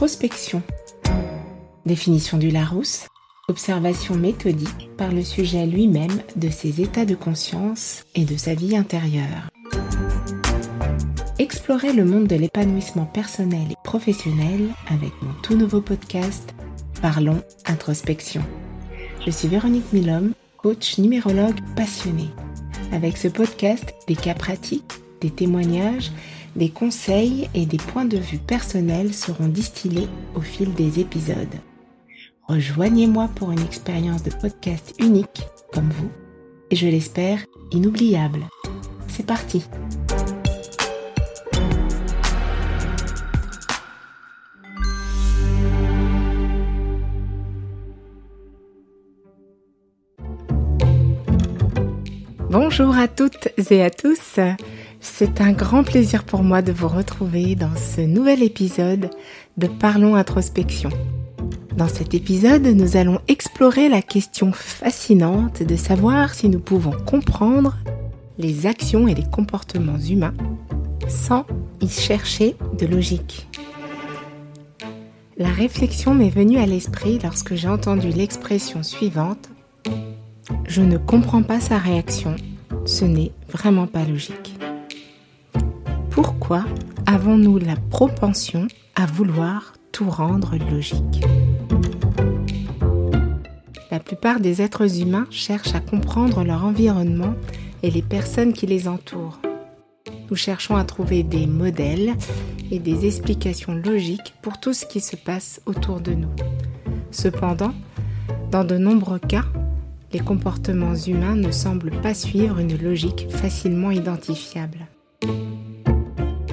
Introspection. Définition du Larousse. Observation méthodique par le sujet lui-même de ses états de conscience et de sa vie intérieure. Explorez le monde de l'épanouissement personnel et professionnel avec mon tout nouveau podcast Parlons Introspection. Je suis Véronique Milhomme, coach numérologue passionnée. Avec ce podcast, des cas pratiques, des témoignages, des conseils et des points de vue personnels seront distillés au fil des épisodes. Rejoignez-moi pour une expérience de podcast unique comme vous et je l'espère inoubliable. C'est parti Bonjour à toutes et à tous. C'est un grand plaisir pour moi de vous retrouver dans ce nouvel épisode de Parlons Introspection. Dans cet épisode, nous allons explorer la question fascinante de savoir si nous pouvons comprendre les actions et les comportements humains sans y chercher de logique. La réflexion m'est venue à l'esprit lorsque j'ai entendu l'expression suivante je ne comprends pas sa réaction. Ce n'est vraiment pas logique. Pourquoi avons-nous la propension à vouloir tout rendre logique La plupart des êtres humains cherchent à comprendre leur environnement et les personnes qui les entourent. Nous cherchons à trouver des modèles et des explications logiques pour tout ce qui se passe autour de nous. Cependant, dans de nombreux cas, les comportements humains ne semblent pas suivre une logique facilement identifiable.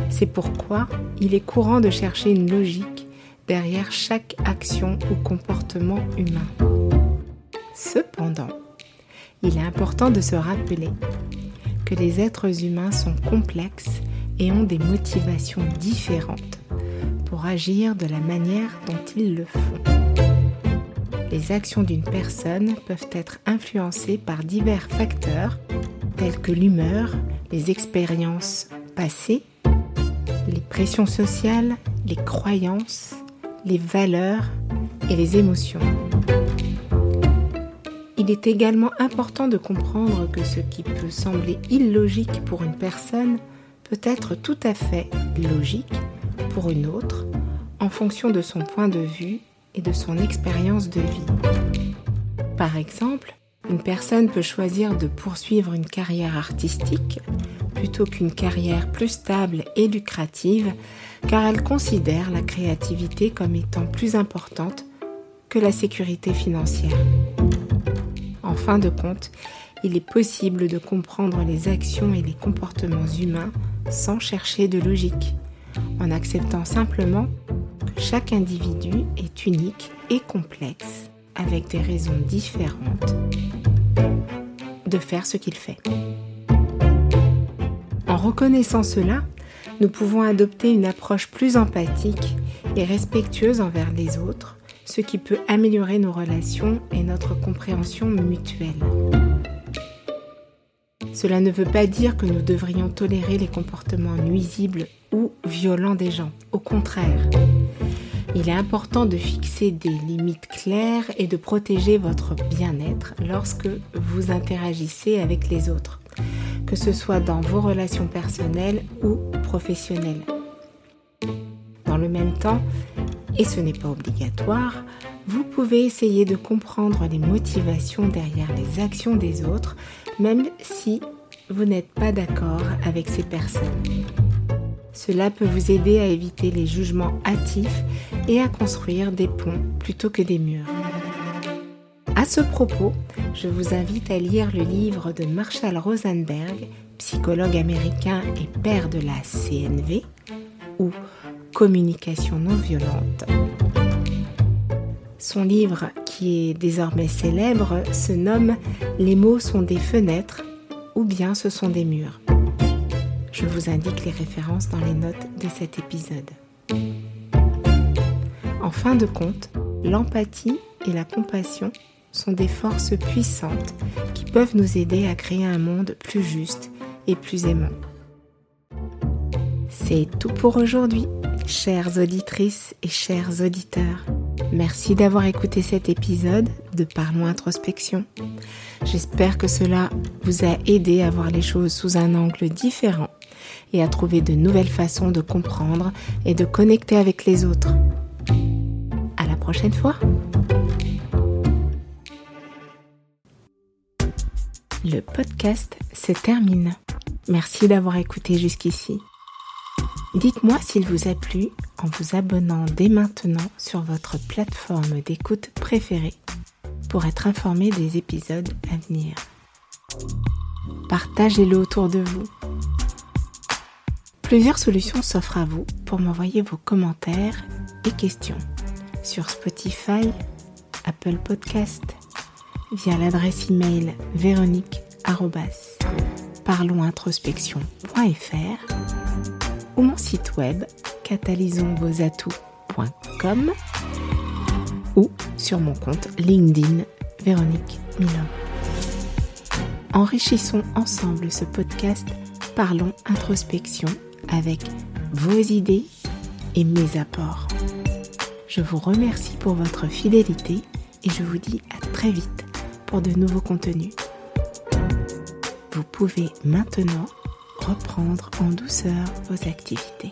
C'est pourquoi il est courant de chercher une logique derrière chaque action ou comportement humain. Cependant, il est important de se rappeler que les êtres humains sont complexes et ont des motivations différentes pour agir de la manière dont ils le font les actions d'une personne peuvent être influencées par divers facteurs tels que l'humeur, les expériences passées, les pressions sociales, les croyances, les valeurs et les émotions. Il est également important de comprendre que ce qui peut sembler illogique pour une personne peut être tout à fait logique pour une autre en fonction de son point de vue et de son expérience de vie. Par exemple, une personne peut choisir de poursuivre une carrière artistique plutôt qu'une carrière plus stable et lucrative car elle considère la créativité comme étant plus importante que la sécurité financière. En fin de compte, il est possible de comprendre les actions et les comportements humains sans chercher de logique, en acceptant simplement chaque individu est unique et complexe, avec des raisons différentes de faire ce qu'il fait. En reconnaissant cela, nous pouvons adopter une approche plus empathique et respectueuse envers les autres, ce qui peut améliorer nos relations et notre compréhension mutuelle. Cela ne veut pas dire que nous devrions tolérer les comportements nuisibles ou violents des gens. Au contraire, il est important de fixer des limites claires et de protéger votre bien-être lorsque vous interagissez avec les autres, que ce soit dans vos relations personnelles ou professionnelles. Dans le même temps, et ce n'est pas obligatoire, vous pouvez essayer de comprendre les motivations derrière les actions des autres, même si vous n'êtes pas d'accord avec ces personnes. Cela peut vous aider à éviter les jugements hâtifs et à construire des ponts plutôt que des murs. À ce propos, je vous invite à lire le livre de Marshall Rosenberg, psychologue américain et père de la CNV, ou Communication non violente. Son livre, qui est désormais célèbre, se nomme Les mots sont des fenêtres ou bien ce sont des murs. Je vous indique les références dans les notes de cet épisode. En fin de compte, l'empathie et la compassion sont des forces puissantes qui peuvent nous aider à créer un monde plus juste et plus aimant. C'est tout pour aujourd'hui. Chères auditrices et chers auditeurs, merci d'avoir écouté cet épisode de Parlons Introspection. J'espère que cela vous a aidé à voir les choses sous un angle différent et à trouver de nouvelles façons de comprendre et de connecter avec les autres. À la prochaine fois! Le podcast se termine. Merci d'avoir écouté jusqu'ici. Dites-moi s'il vous a plu en vous abonnant dès maintenant sur votre plateforme d'écoute préférée pour être informé des épisodes à venir. Partagez-le autour de vous. Plusieurs solutions s'offrent à vous pour m'envoyer vos commentaires et questions sur Spotify, Apple Podcast, via l'adresse email véronique@parlonsintrospection.fr ou mon site web catalysonsvosatouts.com ou sur mon compte LinkedIn Véronique Milon. Enrichissons ensemble ce podcast Parlons introspection avec vos idées et mes apports. Je vous remercie pour votre fidélité et je vous dis à très vite pour de nouveaux contenus. Vous pouvez maintenant reprendre en douceur vos activités.